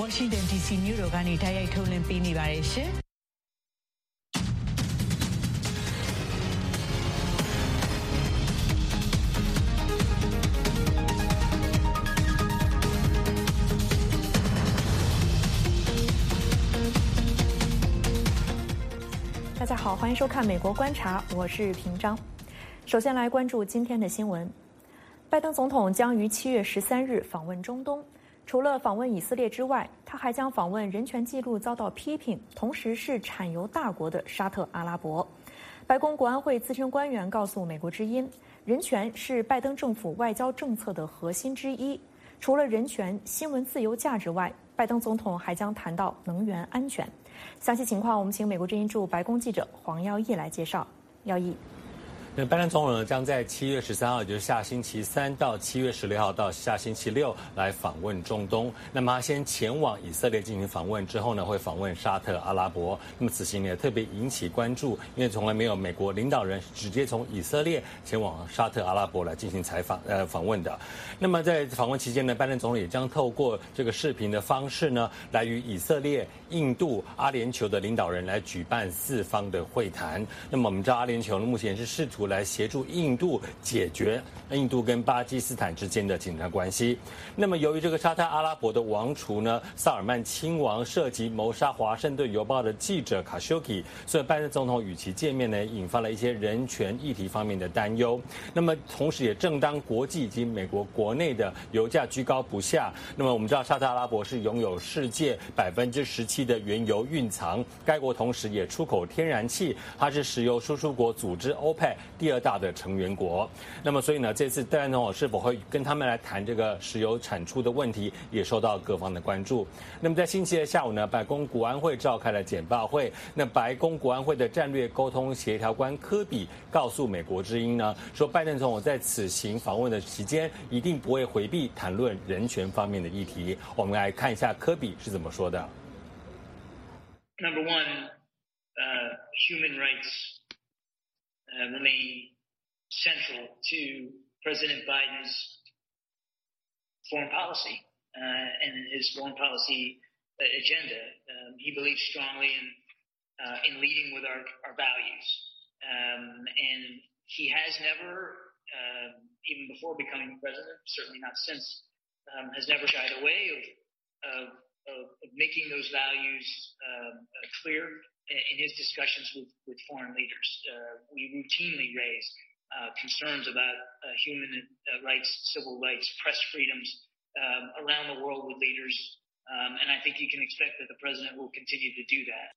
Washington DC မြို့တော်ကနေတိုက်ရိုက်ထုတ်လွှင့်ပေးနေပါတယ်ရှင်大家好，欢迎收看《美国观察》，我是平章。首先来关注今天的新闻：拜登总统将于七月十三日访问中东。 除了访问以色列之外，他还将访问人权记录遭到批评，同时是产油大国的沙特阿拉伯。白宫国安会资深官员告诉美国之音，人权是拜登政府外交政策的核心之一。除了人权、新闻自由价值外，拜登总统还将谈到能源安全。详细情况，我们请美国之音驻白宫记者黄耀义来介绍。耀义。那拜登总统呢，将在七月十三号，也就是下星期三到七月十六号到下星期六来访问中东。那么他先前往以色列进行访问，之后呢会访问沙特阿拉伯。那么此行呢特别引起关注，因为从来没有美国领导人直接从以色列前往沙特阿拉伯来进行采访呃访问的。那么在访问期间呢，拜登总统也将透过这个视频的方式呢，来与以色列、印度、阿联酋的领导人来举办四方的会谈。那么我们知道阿联酋呢目前是试图。来协助印度解决印度跟巴基斯坦之间的紧张关系。那么，由于这个沙特阿拉伯的王储呢，萨尔曼亲王涉及谋杀《华盛顿邮报》的记者卡修基，所以拜登总统与其见面呢，引发了一些人权议题方面的担忧。那么，同时也正当国际以及美国国内的油价居高不下，那么我们知道沙特阿拉伯是拥有世界百分之十七的原油蕴藏，该国同时也出口天然气，它是石油输出国组织 OPEC。第二大的成员国，那么所以呢，这次戴安总统是否会跟他们来谈这个石油产出的问题，也受到各方的关注。那么在星期二下午呢，白宫国安会召开了简报会，那白宫国安会的战略沟通协调官科比告诉美国之音呢，说拜登总统在此行访问的期间，一定不会回避谈论人权方面的议题。我们来看一下科比是怎么说的。Number one, human rights. Uh, remain central to President Biden's foreign policy uh, and his foreign policy uh, agenda. Um, he believes strongly in uh, in leading with our, our values, um, and he has never, uh, even before becoming president, certainly not since, um, has never shied away of, of, of, of making those values um, clear in his discussions with, with foreign leaders. Uh, we routinely raise uh, concerns about uh, human uh, rights, civil rights, press freedoms um, around the world with leaders. Um, and I think you can expect that the president will continue to do that.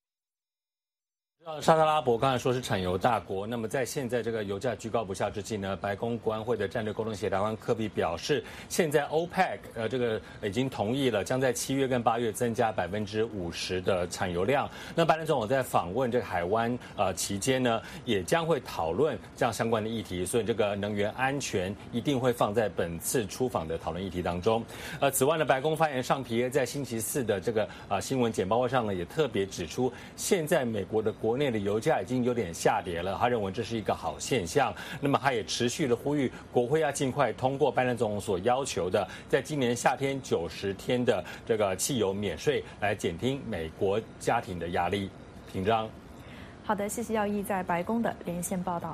沙特阿拉伯刚才说是产油大国，那么在现在这个油价居高不下之际呢，白宫国安会的战略沟通协调官科比表示，现在 OPEC 呃这个已经同意了，将在七月跟八月增加百分之五十的产油量。那拜登总统在访问这个海湾呃期间呢，也将会讨论这样相关的议题，所以这个能源安全一定会放在本次出访的讨论议题当中。呃，此外呢，白宫发言人尚皮耶在星期四的这个啊新闻简报会上呢，也特别指出，现在美国的国国内的油价已经有点下跌了，他认为这是一个好现象。那么他也持续的呼吁国会要尽快通过拜登总统所要求的，在今年夏天九十天的这个汽油免税，来减轻美国家庭的压力。平章，好的，谢谢耀义在白宫的连线报道。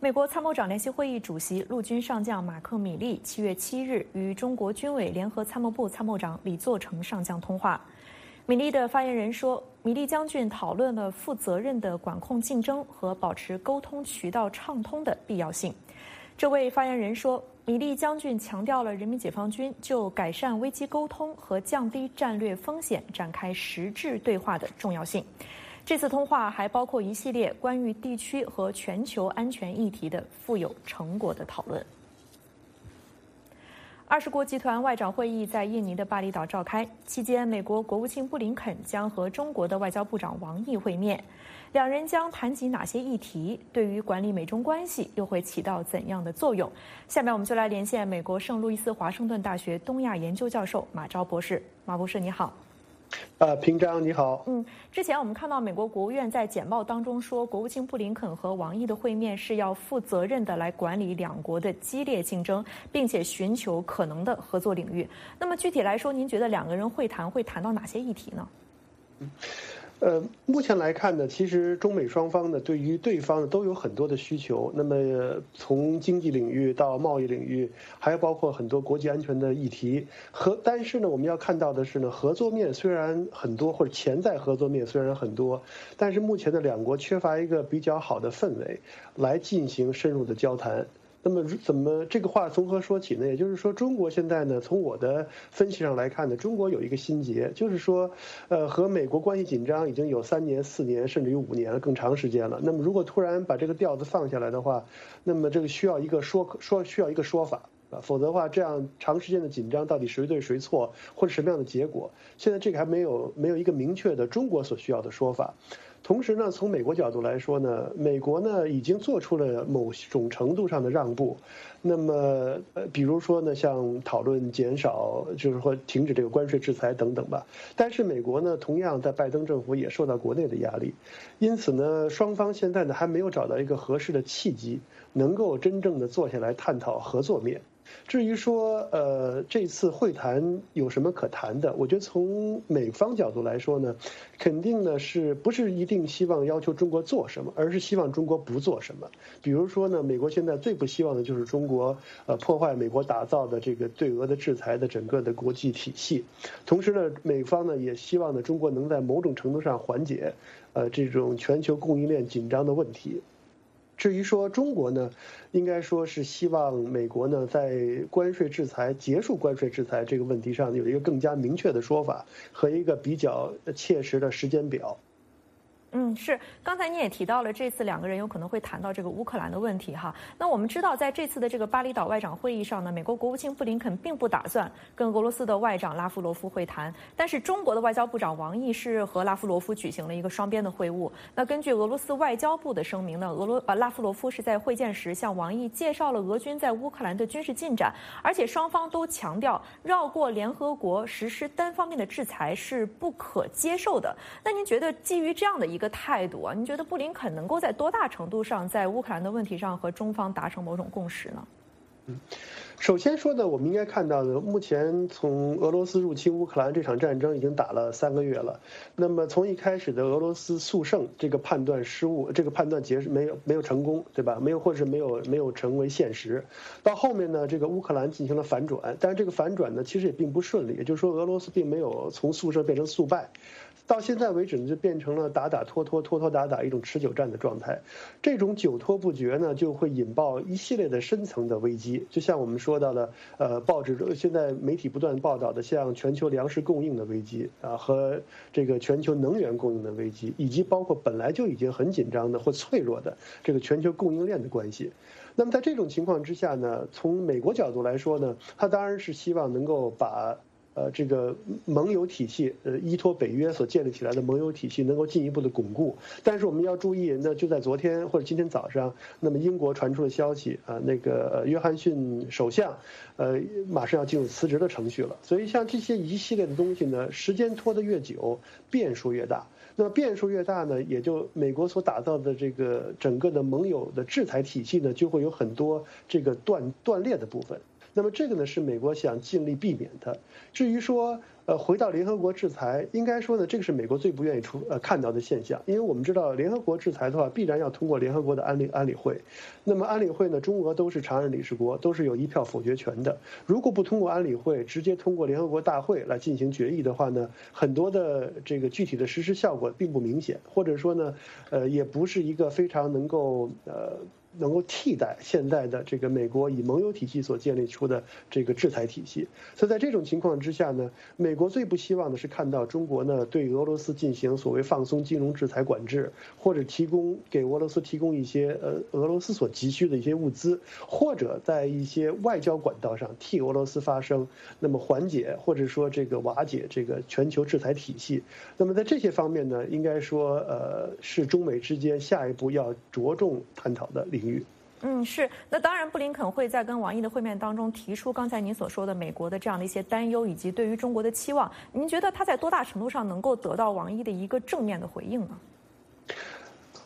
美国参谋长联席会议主席陆军上将马克·米利七月七日与中国军委联合参谋部参谋长李作成上将通话。米利的发言人说，米利将军讨论了负责任的管控竞争和保持沟通渠道畅通的必要性。这位发言人说，米利将军强调了人民解放军就改善危机沟通和降低战略风险展开实质对话的重要性。这次通话还包括一系列关于地区和全球安全议题的富有成果的讨论。二十国集团外长会议在印尼的巴厘岛召开，期间，美国国务卿布林肯将和中国的外交部长王毅会面，两人将谈及哪些议题？对于管理美中关系又会起到怎样的作用？下面我们就来连线美国圣路易斯华盛顿大学东亚研究教授马昭博士。马博士，你好。呃，平章你好。嗯，之前我们看到美国国务院在简报当中说，国务卿布林肯和王毅的会面是要负责任的来管理两国的激烈竞争，并且寻求可能的合作领域。那么具体来说，您觉得两个人会谈会谈到哪些议题呢？嗯。呃，目前来看呢，其实中美双方呢，对于对方呢都有很多的需求。那么从经济领域到贸易领域，还包括很多国际安全的议题。和但是呢，我们要看到的是呢，合作面虽然很多，或者潜在合作面虽然很多，但是目前的两国缺乏一个比较好的氛围来进行深入的交谈。那么怎么这个话从何说起呢？也就是说，中国现在呢，从我的分析上来看呢，中国有一个心结，就是说，呃，和美国关系紧张已经有三年、四年，甚至于五年了，更长时间了。那么如果突然把这个调子放下来的话，那么这个需要一个说说需要一个说法啊，否则的话，这样长时间的紧张到底谁对谁错，或者什么样的结果？现在这个还没有没有一个明确的中国所需要的说法。同时呢，从美国角度来说呢，美国呢已经做出了某种程度上的让步，那么呃，比如说呢，像讨论减少，就是说停止这个关税制裁等等吧。但是美国呢，同样在拜登政府也受到国内的压力，因此呢，双方现在呢还没有找到一个合适的契机，能够真正的坐下来探讨合作面。至于说，呃，这次会谈有什么可谈的？我觉得从美方角度来说呢，肯定呢是不是一定希望要求中国做什么，而是希望中国不做什么。比如说呢，美国现在最不希望的就是中国呃破坏美国打造的这个对俄的制裁的整个的国际体系。同时呢，美方呢也希望呢中国能在某种程度上缓解呃这种全球供应链紧张的问题。至于说中国呢，应该说是希望美国呢在关税制裁结束关税制裁这个问题上有一个更加明确的说法和一个比较切实的时间表。嗯，是。刚才你也提到了，这次两个人有可能会谈到这个乌克兰的问题哈。那我们知道，在这次的这个巴厘岛外长会议上呢，美国国务卿布林肯并不打算跟俄罗斯的外长拉夫罗夫会谈，但是中国的外交部长王毅是和拉夫罗夫举行了一个双边的会晤。那根据俄罗斯外交部的声明呢，俄罗呃拉夫罗夫是在会见时向王毅介绍了俄军在乌克兰的军事进展，而且双方都强调绕过联合国实施单方面的制裁是不可接受的。那您觉得基于这样的一个？个态度啊？你觉得布林肯能够在多大程度上在乌克兰的问题上和中方达成某种共识呢？嗯，首先说呢，我们应该看到的，目前从俄罗斯入侵乌克兰这场战争已经打了三个月了。那么从一开始的俄罗斯速胜这个判断失误，这个判断结没有没有成功，对吧？没有或者是没有没有成为现实。到后面呢，这个乌克兰进行了反转，但是这个反转呢，其实也并不顺利。也就是说，俄罗斯并没有从速胜变成速败。到现在为止呢，就变成了打打拖拖拖拖打打一种持久战的状态。这种久拖不决呢，就会引爆一系列的深层的危机。就像我们说到的，呃，报纸现在媒体不断报道的，像全球粮食供应的危机啊，和这个全球能源供应的危机，以及包括本来就已经很紧张的或脆弱的这个全球供应链的关系。那么在这种情况之下呢，从美国角度来说呢，他当然是希望能够把。呃，这个盟友体系，呃，依托北约所建立起来的盟友体系，能够进一步的巩固。但是我们要注意，那就在昨天或者今天早上，那么英国传出了消息啊，那个约翰逊首相，呃，马上要进入辞职的程序了。所以像这些一系列的东西呢，时间拖得越久，变数越大。那么变数越大呢，也就美国所打造的这个整个的盟友的制裁体系呢，就会有很多这个断断裂的部分。那么这个呢是美国想尽力避免的。至于说，呃，回到联合国制裁，应该说呢，这个是美国最不愿意出呃看到的现象，因为我们知道联合国制裁的话，必然要通过联合国的安理安理会。那么安理会呢，中俄都是常任理事国，都是有一票否决权的。如果不通过安理会，直接通过联合国大会来进行决议的话呢，很多的这个具体的实施效果并不明显，或者说呢，呃，也不是一个非常能够呃。能够替代现在的这个美国以盟友体系所建立出的这个制裁体系，所以在这种情况之下呢，美国最不希望的是看到中国呢对俄罗斯进行所谓放松金融制裁管制，或者提供给俄罗斯提供一些呃俄罗斯所急需的一些物资，或者在一些外交管道上替俄罗斯发声，那么缓解或者说这个瓦解这个全球制裁体系。那么在这些方面呢，应该说呃是中美之间下一步要着重探讨的领。领域。嗯，是。那当然，布林肯会在跟王毅的会面当中提出刚才您所说的美国的这样的一些担忧，以及对于中国的期望。您觉得他在多大程度上能够得到王毅的一个正面的回应呢？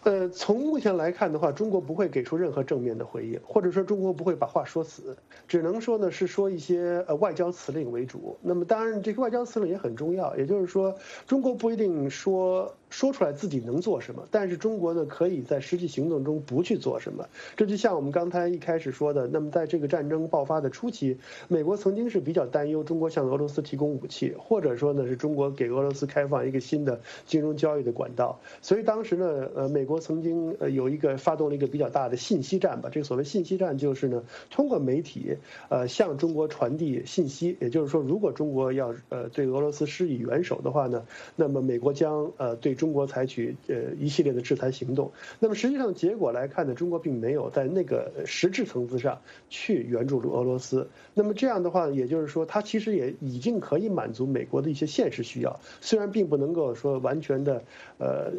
呃，从目前来看的话，中国不会给出任何正面的回应，或者说中国不会把话说死，只能说呢是说一些呃外交辞令为主。那么当然，这个外交辞令也很重要，也就是说，中国不一定说。说出来自己能做什么，但是中国呢，可以在实际行动中不去做什么。这就像我们刚才一开始说的，那么在这个战争爆发的初期，美国曾经是比较担忧中国向俄罗斯提供武器，或者说呢是中国给俄罗斯开放一个新的金融交易的管道。所以当时呢，呃，美国曾经呃有一个发动了一个比较大的信息战吧。这个所谓信息战就是呢，通过媒体呃向中国传递信息，也就是说，如果中国要呃对俄罗斯施以援手的话呢，那么美国将呃对。中中国采取呃一系列的制裁行动，那么实际上结果来看呢，中国并没有在那个实质层次上去援助俄罗斯。那么这样的话，也就是说，它其实也已经可以满足美国的一些现实需要，虽然并不能够说完全的呃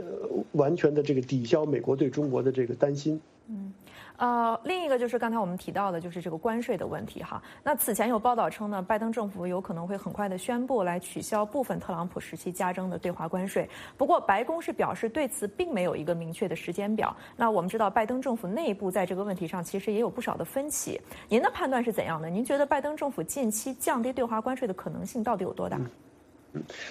完全的这个抵消美国对中国的这个担心。嗯。呃，另一个就是刚才我们提到的，就是这个关税的问题哈。那此前有报道称呢，拜登政府有可能会很快的宣布来取消部分特朗普时期加征的对华关税。不过白宫是表示对此并没有一个明确的时间表。那我们知道，拜登政府内部在这个问题上其实也有不少的分歧。您的判断是怎样的？您觉得拜登政府近期降低对华关税的可能性到底有多大？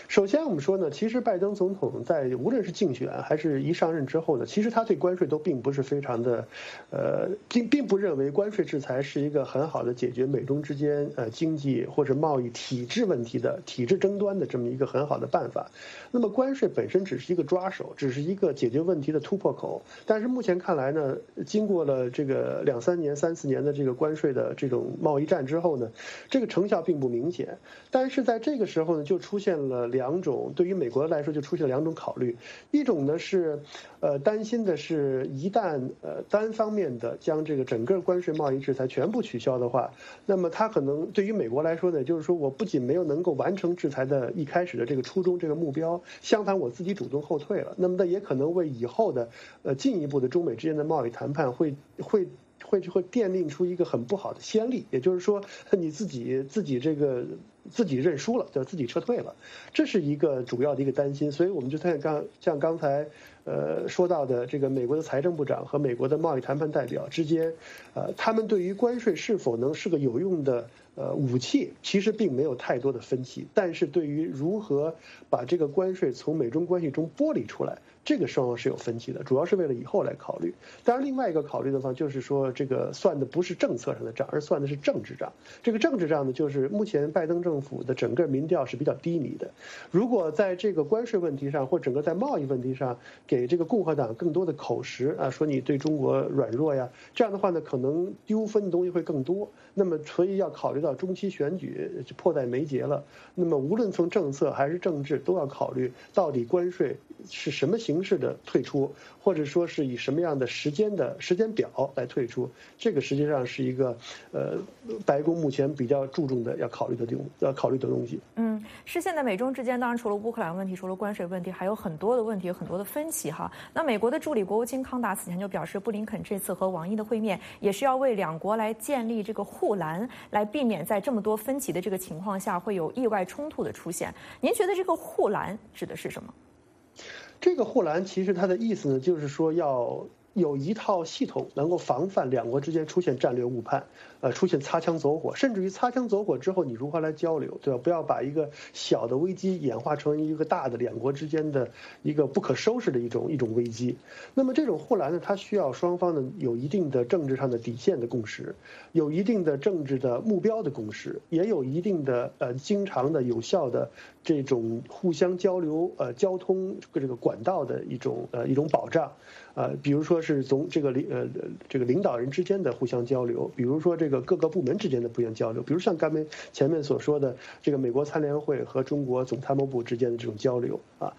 首先，我们说呢，其实拜登总统在无论是竞选还是一上任之后呢，其实他对关税都并不是非常的，呃，并并不认为关税制裁是一个很好的解决美中之间呃经济或者贸易体制问题的体制争端的这么一个很好的办法。那么关税本身只是一个抓手，只是一个解决问题的突破口。但是目前看来呢，经过了这个两三年、三四年的这个关税的这种贸易战之后呢，这个成效并不明显。但是在这个时候呢，就出现。了两种，对于美国来说就出现了两种考虑，一种呢是，呃，担心的是，一旦呃单方面的将这个整个关税贸易制裁全部取消的话，那么它可能对于美国来说呢，就是说我不仅没有能够完成制裁的一开始的这个初衷这个目标，相反我自己主动后退了，那么它也可能为以后的呃进一步的中美之间的贸易谈判会会会就会奠定出一个很不好的先例，也就是说你自己自己这个。自己认输了，就自己撤退了，这是一个主要的一个担心。所以我们就看刚像刚才呃说到的这个美国的财政部长和美国的贸易谈判代表之间，呃，他们对于关税是否能是个有用的呃武器，其实并没有太多的分歧。但是对于如何把这个关税从美中关系中剥离出来。这个双方是有分歧的，主要是为了以后来考虑。当然，另外一个考虑的话，就是说这个算的不是政策上的账，而算的是政治账。这个政治账呢，就是目前拜登政府的整个民调是比较低迷的。如果在这个关税问题上，或整个在贸易问题上，给这个共和党更多的口实啊，说你对中国软弱呀，这样的话呢，可能丢分的东西会更多。那么，所以要考虑到中期选举迫在眉睫了。那么，无论从政策还是政治，都要考虑到底关税是什么形。式的退出，或者说是以什么样的时间的时间表来退出，这个实际上是一个呃，白宫目前比较注重的要考虑的东要考虑的东西。嗯，是现在美中之间，当然除了乌克兰问题，除了关税问题，还有很多的问题，有很多的分歧哈。那美国的助理国务卿康达此前就表示，布林肯这次和王毅的会面，也是要为两国来建立这个护栏，来避免在这么多分歧的这个情况下会有意外冲突的出现。您觉得这个护栏指的是什么？这个护栏其实它的意思呢，就是说要有一套系统能够防范两国之间出现战略误判。呃，出现擦枪走火，甚至于擦枪走火之后，你如何来交流，对吧？不要把一个小的危机演化成一个大的两国之间的一个不可收拾的一种一种危机。那么这种护栏呢，它需要双方呢有一定的政治上的底线的共识，有一定的政治的目标的共识，也有一定的呃经常的有效的这种互相交流呃交通这个管道的一种呃一种保障，呃，比如说是从这个领呃这个领导人之间的互相交流，比如说这。这个各个部门之间的不一样交流，比如像刚才前面所说的这个美国参联会和中国总参谋部之间的这种交流啊，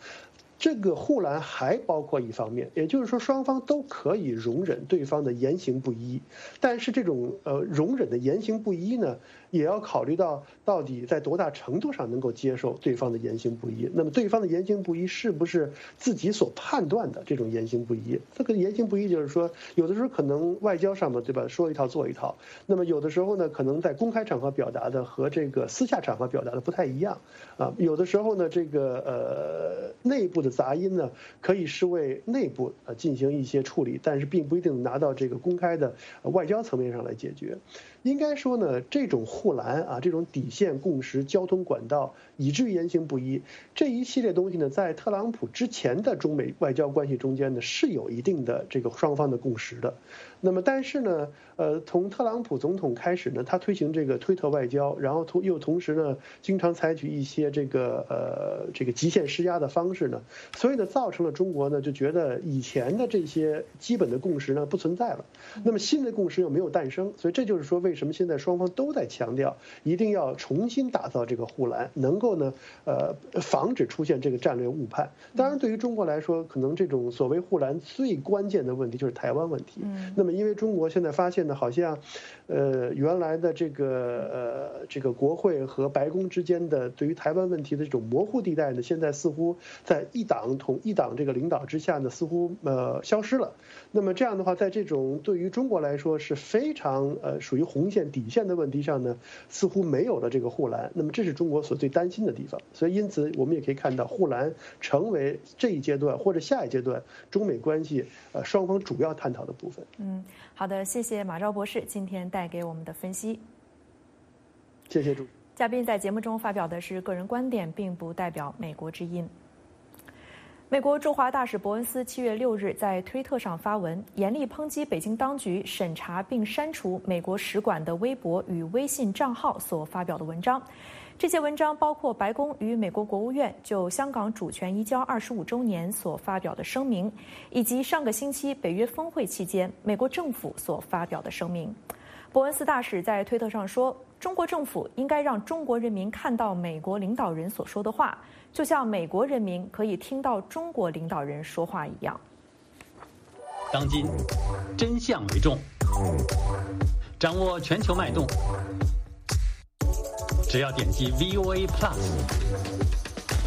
这个护栏还包括一方面，也就是说双方都可以容忍对方的言行不一，但是这种呃容忍的言行不一呢，也要考虑到到底在多大程度上能够接受对方的言行不一。那么对方的言行不一是不是自己所判断的这种言行不一？这个言行不一就是说，有的时候可能外交上的对吧，说一套做一套。那么有的时候呢，可能在公开场合表达的和这个私下场合表达的不太一样啊。有的时候呢，这个呃内部的杂音呢，可以是为内部呃进行一些处理，但是并不一定拿到这个公开的外交层面上来解决。应该说呢，这种护栏啊，这种底线共识、交通管道，以至于言行不一这一系列东西呢，在特朗普之前的中美外交关系中间呢，是有一定的这个双方的共识的。那么，但是呢，呃，从特朗普总统开始呢，他推行这个推特外交，然后同又同时呢，经常采取一些这个呃这个极限施压的方式呢，所以呢，造成了中国呢就觉得以前的这些基本的共识呢不存在了，那么新的共识又没有诞生，所以这就是说为什么现在双方都在强调一定要重新打造这个护栏，能够呢呃防止出现这个战略误判。当然，对于中国来说，可能这种所谓护栏最关键的问题就是台湾问题。那么因为中国现在发现呢，好像，呃，原来的这个呃这个国会和白宫之间的对于台湾问题的这种模糊地带呢，现在似乎在一党统一党这个领导之下呢，似乎呃消失了。那么这样的话，在这种对于中国来说是非常呃属于红线底线的问题上呢，似乎没有了这个护栏。那么这是中国所最担心的地方。所以因此我们也可以看到，护栏成为这一阶段或者下一阶段中美关系呃双方主要探讨的部分。嗯，好的，谢谢马昭博士今天带给我们的分析。谢谢主。嘉宾在节目中发表的是个人观点，并不代表美国之音。美国驻华大使伯恩斯七月六日在推特上发文，严厉抨击北京当局审查并删除美国使馆的微博与微信账号所发表的文章。这些文章包括白宫与美国国务院就香港主权移交二十五周年所发表的声明，以及上个星期北约峰会期间美国政府所发表的声明。伯恩斯大使在推特上说：“中国政府应该让中国人民看到美国领导人所说的话。”就像美国人民可以听到中国领导人说话一样。当今，真相为重，掌握全球脉动。只要点击 VOA Plus，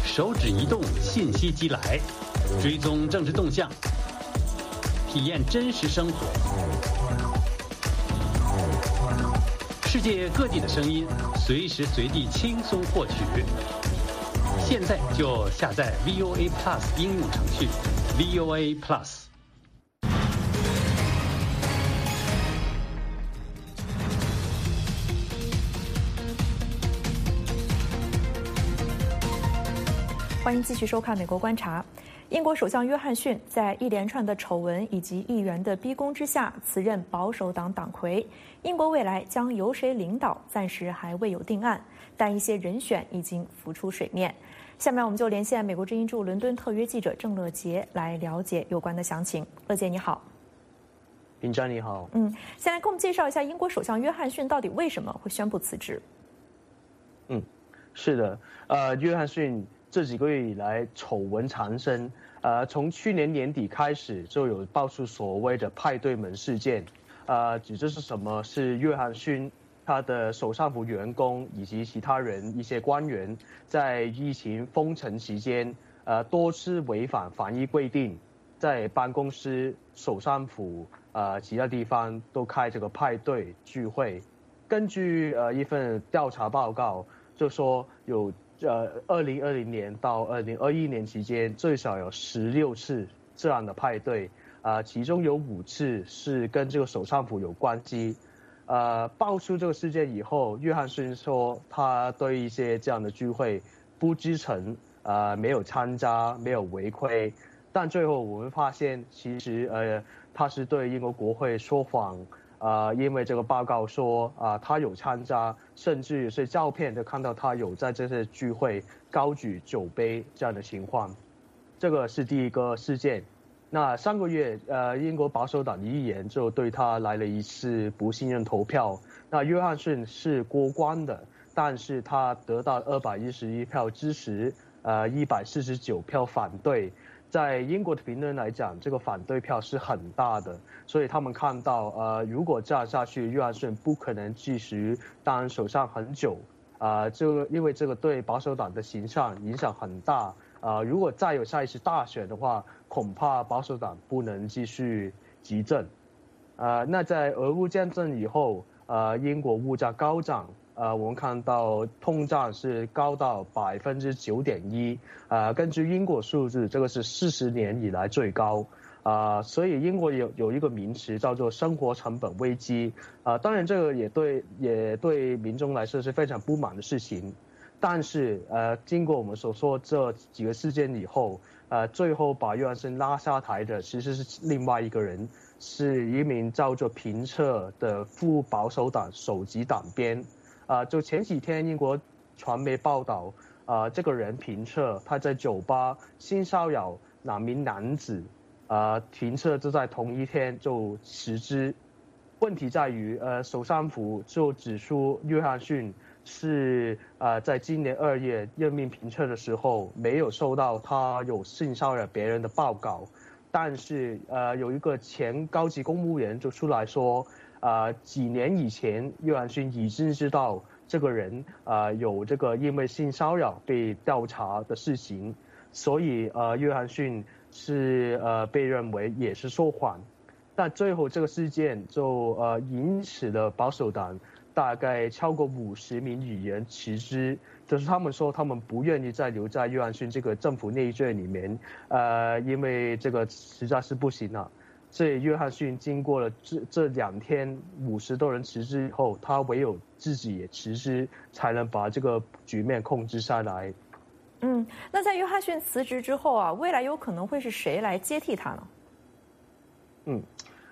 手指移动，信息即来，追踪政治动向，体验真实生活，世界各地的声音，随时随地轻松获取。现在就下载 VOA Plus 应用程序，VOA Plus。欢迎继续收看《美国观察》。英国首相约翰逊在一连串的丑闻以及议员的逼宫之下辞任保守党党魁。英国未来将由谁领导，暂时还未有定案，但一些人选已经浮出水面。下面我们就连线美国之音驻伦敦特约记者郑乐杰来了解有关的详情。乐杰你好，林章你好。嗯，先来给我们介绍一下英国首相约翰逊到底为什么会宣布辞职？嗯，是的，呃，约翰逊这几个月以来丑闻缠身，呃，从去年年底开始就有爆出所谓的派对门事件，呃，指这是什么？是约翰逊。他的首相府员工以及其他人一些官员，在疫情封城期间，呃，多次违反防疫规定，在办公室、首相府、呃其他地方都开这个派对聚会。根据呃一份调查报告，就说有呃二零二零年到二零二一年期间，最少有十六次这样的派对，啊，其中有五次是跟这个首相府有关机。呃，爆出这个事件以后，约翰逊说他对一些这样的聚会不知情，呃，没有参加，没有违规。但最后我们发现，其实呃，他是对英国国会说谎，呃，因为这个报告说啊，他有参加，甚至是照片都看到他有在这些聚会高举酒杯这样的情况。这个是第一个事件。那上个月，呃，英国保守党议员就对他来了一次不信任投票。那约翰逊是过关的，但是他得到二百一十一票支持，呃，一百四十九票反对。在英国的评论来讲，这个反对票是很大的，所以他们看到，呃，如果这样下去，约翰逊不可能继续当首相很久，啊，这个因为这个对保守党的形象影响很大，啊，如果再有下一次大选的话，恐怕保守党不能继续执政，啊，那在俄乌战争以后，呃，英国物价高涨。呃，我们看到通胀是高到百分之九点一，呃，根据英国数字，这个是四十年以来最高，啊，所以英国有有一个名词叫做生活成本危机，啊，当然这个也对也对民众来说是非常不满的事情，但是呃，经过我们所说这几个事件以后，呃，最后把约翰逊拉下台的其实是另外一个人，是一名叫做平策的副保守党首席党鞭。啊，就前几天英国传媒报道，啊，这个人评测他在酒吧性骚扰两名男子，啊，评测就在同一天就辞职。问题在于，呃，首相府就指出约翰逊是啊，在今年二月任命评测的时候没有收到他有性骚扰别人的报告，但是呃，有一个前高级公务员就出来说。啊，几年以前，约翰逊已经知道这个人啊有这个因为性骚扰被调查的事情，所以呃，约翰逊是呃被认为也是说谎，但最后这个事件就呃引起了保守党大概超过五十名议员辞职，就是他们说他们不愿意再留在约翰逊这个政府内阁里面，呃，因为这个实在是不行了。所以约翰逊经过了这这两天五十多人辞职以后，他唯有自己也辞职，才能把这个局面控制下来。嗯，那在约翰逊辞职之后啊，未来有可能会是谁来接替他呢？嗯，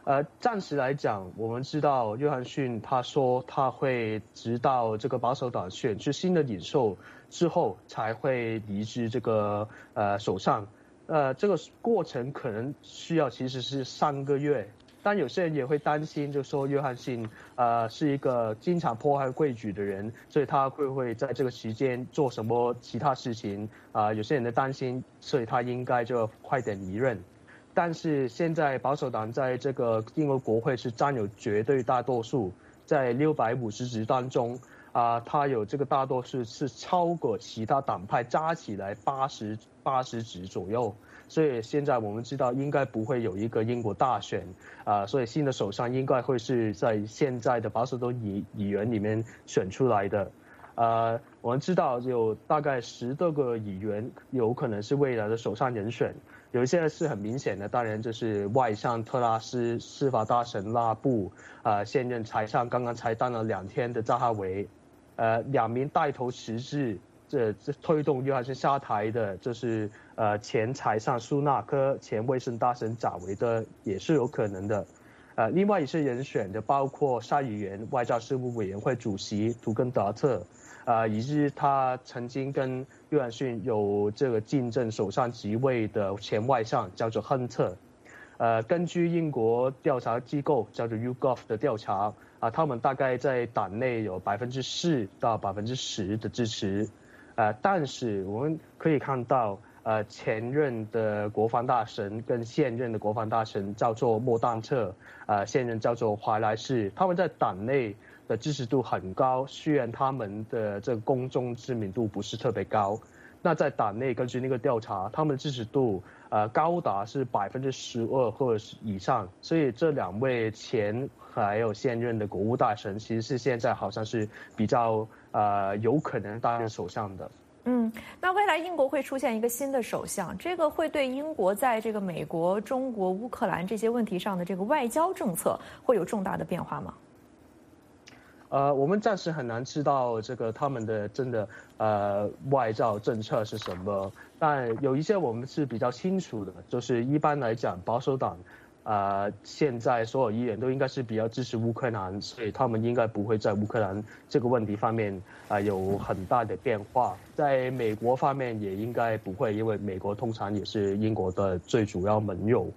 呃，暂时来讲，我们知道约翰逊他说他会直到这个保守党选出新的领袖之后，才会离职这个呃首相。呃，这个过程可能需要其实是三个月，但有些人也会担心，就说约翰逊呃是一个经常破坏规矩的人，所以他会不会在这个时间做什么其他事情啊？有些人的担心，所以他应该就快点离任。但是现在保守党在这个英国国会是占有绝对大多数，在六百五十席当中啊，他有这个大多数是超过其他党派加起来八十。八十席左右，所以现在我们知道应该不会有一个英国大选啊，所以新的首相应该会是在现在的保守党议议员里面选出来的。呃，我们知道有大概十多个议员有可能是未来的首相人选，有一些是很明显的，当然就是外相特拉斯、司法大臣拉布啊，现任财相刚刚才当了两天的扎哈维，呃，两名带头实质。这这推动约翰逊下台的，就是呃前财相苏纳克、前卫生大臣贾维的，也是有可能的。呃，另外一些人选的包括下议员外交事务委员会主席图根达特，啊，以及他曾经跟约翰逊有这个竞争首相职位的前外相叫做亨特。呃，根据英国调查机构叫做 YouGov 的调查，啊，他们大概在党内有百分之四到百分之十的支持。呃，但是我们可以看到，呃，前任的国防大臣跟现任的国防大臣叫做莫当特，呃，现任叫做怀莱士，他们在党内的支持度很高，虽然他们的这个公众知名度不是特别高。那在党内根据那个调查，他们的支持度呃高达是百分之十二或者是以上，所以这两位前还有现任的国务大臣，其实是现在好像是比较。呃，有可能担任首相的。嗯，那未来英国会出现一个新的首相，这个会对英国在这个美国、中国、乌克兰这些问题上的这个外交政策会有重大的变化吗？呃，我们暂时很难知道这个他们的真的呃外交政策是什么，但有一些我们是比较清楚的，就是一般来讲保守党。啊，现在所有议员都应该是比较支持乌克兰，所以他们应该不会在乌克兰这个问题方面啊有很大的变化。在美国方面也应该不会，因为美国通常也是英国的最主要盟友。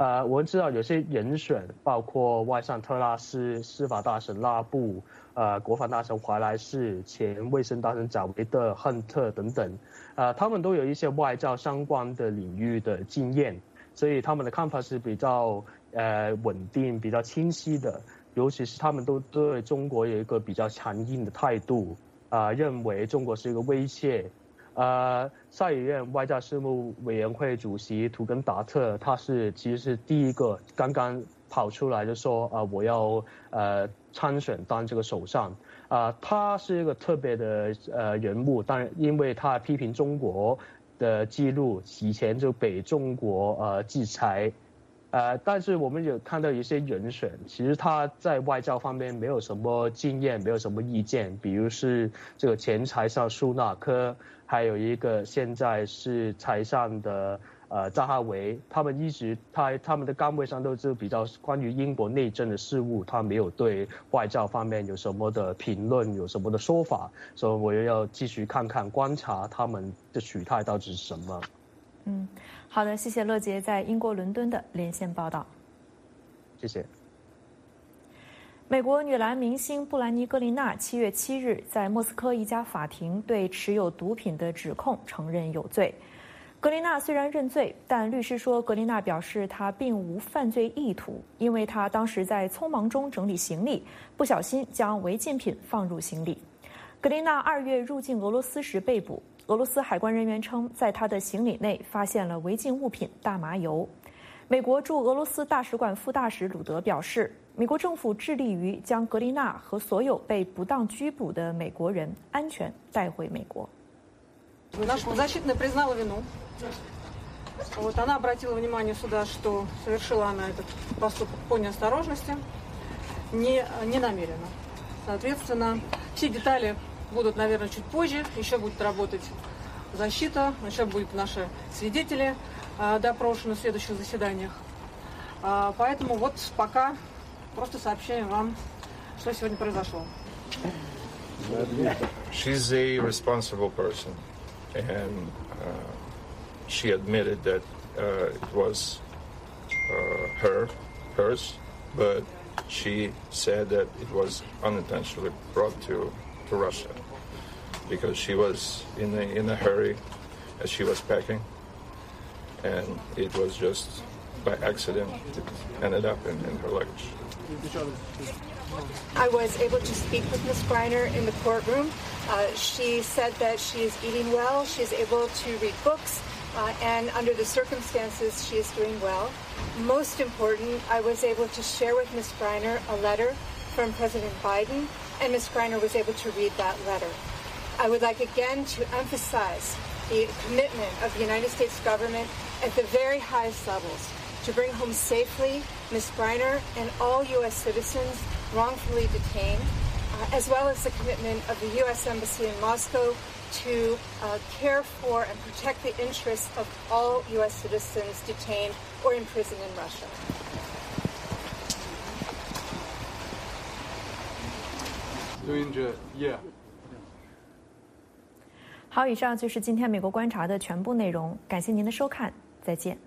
呃，我们知道有些人选，包括外相特拉斯、司法大臣拉布、呃，国防大臣怀莱士、前卫生大臣贾维德、亨特等等，呃，他们都有一些外交相关的领域的经验，所以他们的看法是比较呃稳定、比较清晰的，尤其是他们都对中国有一个比较强硬的态度，啊，认为中国是一个威胁。呃，下议院外交事务委员会主席图根达特，他是其实是第一个刚刚跑出来就说啊，我要呃参选当这个首相啊，他是一个特别的呃人物，当然因为他批评中国的记录，以前就被中国呃制裁。呃，但是我们有看到一些人选，其实他在外交方面没有什么经验，没有什么意见。比如是这个前财相苏纳科，还有一个现在是财相的呃扎哈维，他们一直他他们的岗位上都是比较关于英国内政的事务，他没有对外交方面有什么的评论，有什么的说法，所以我又要继续看看观察他们的取态到底是什么。嗯。好的，谢谢乐杰在英国伦敦的连线报道。谢谢。美国女篮明星布兰妮·格林娜七月七日在莫斯科一家法庭对持有毒品的指控承认有罪。格林娜虽然认罪，但律师说格林娜表示她并无犯罪意图，因为她当时在匆忙中整理行李，不小心将违禁品放入行李。格林娜二月入境俄罗斯时被捕。俄罗斯海关人员称，在他的行李内发现了违禁物品大麻油。美国驻俄罗斯大使馆副大使鲁德表示，美国政府致力于将格丽娜和所有被不当拘捕的美国人安全带回美国。Наш защитный признала вину. Вот она обратила внимание суда, что совершила она этот поступок по неосторожности, не не намеренно. Соответственно, все детали. Будут, наверное, чуть позже. Еще будет работать защита, еще будут наши свидетели э, допрошены в следующих заседаниях. Э, поэтому вот пока просто сообщаем вам, что сегодня произошло. She's a responsible person, and uh, she admitted that uh, it was uh, her, hers, but she said that it was unintentionally brought to to Russia because she was in a, in a hurry as she was packing, and it was just by accident it ended up in, in her luggage. I was able to speak with Ms. Greiner in the courtroom. Uh, she said that she is eating well, she is able to read books, uh, and under the circumstances, she is doing well. Most important, I was able to share with Ms. Greiner a letter from President Biden and Ms. Greiner was able to read that letter. I would like again to emphasize the commitment of the United States government at the very highest levels to bring home safely Ms. Greiner and all U.S. citizens wrongfully detained, uh, as well as the commitment of the U.S. Embassy in Moscow to uh, care for and protect the interests of all U.S. citizens detained or imprisoned in Russia. 好，以上就是今天美国观察的全部内容。感谢您的收看，再见。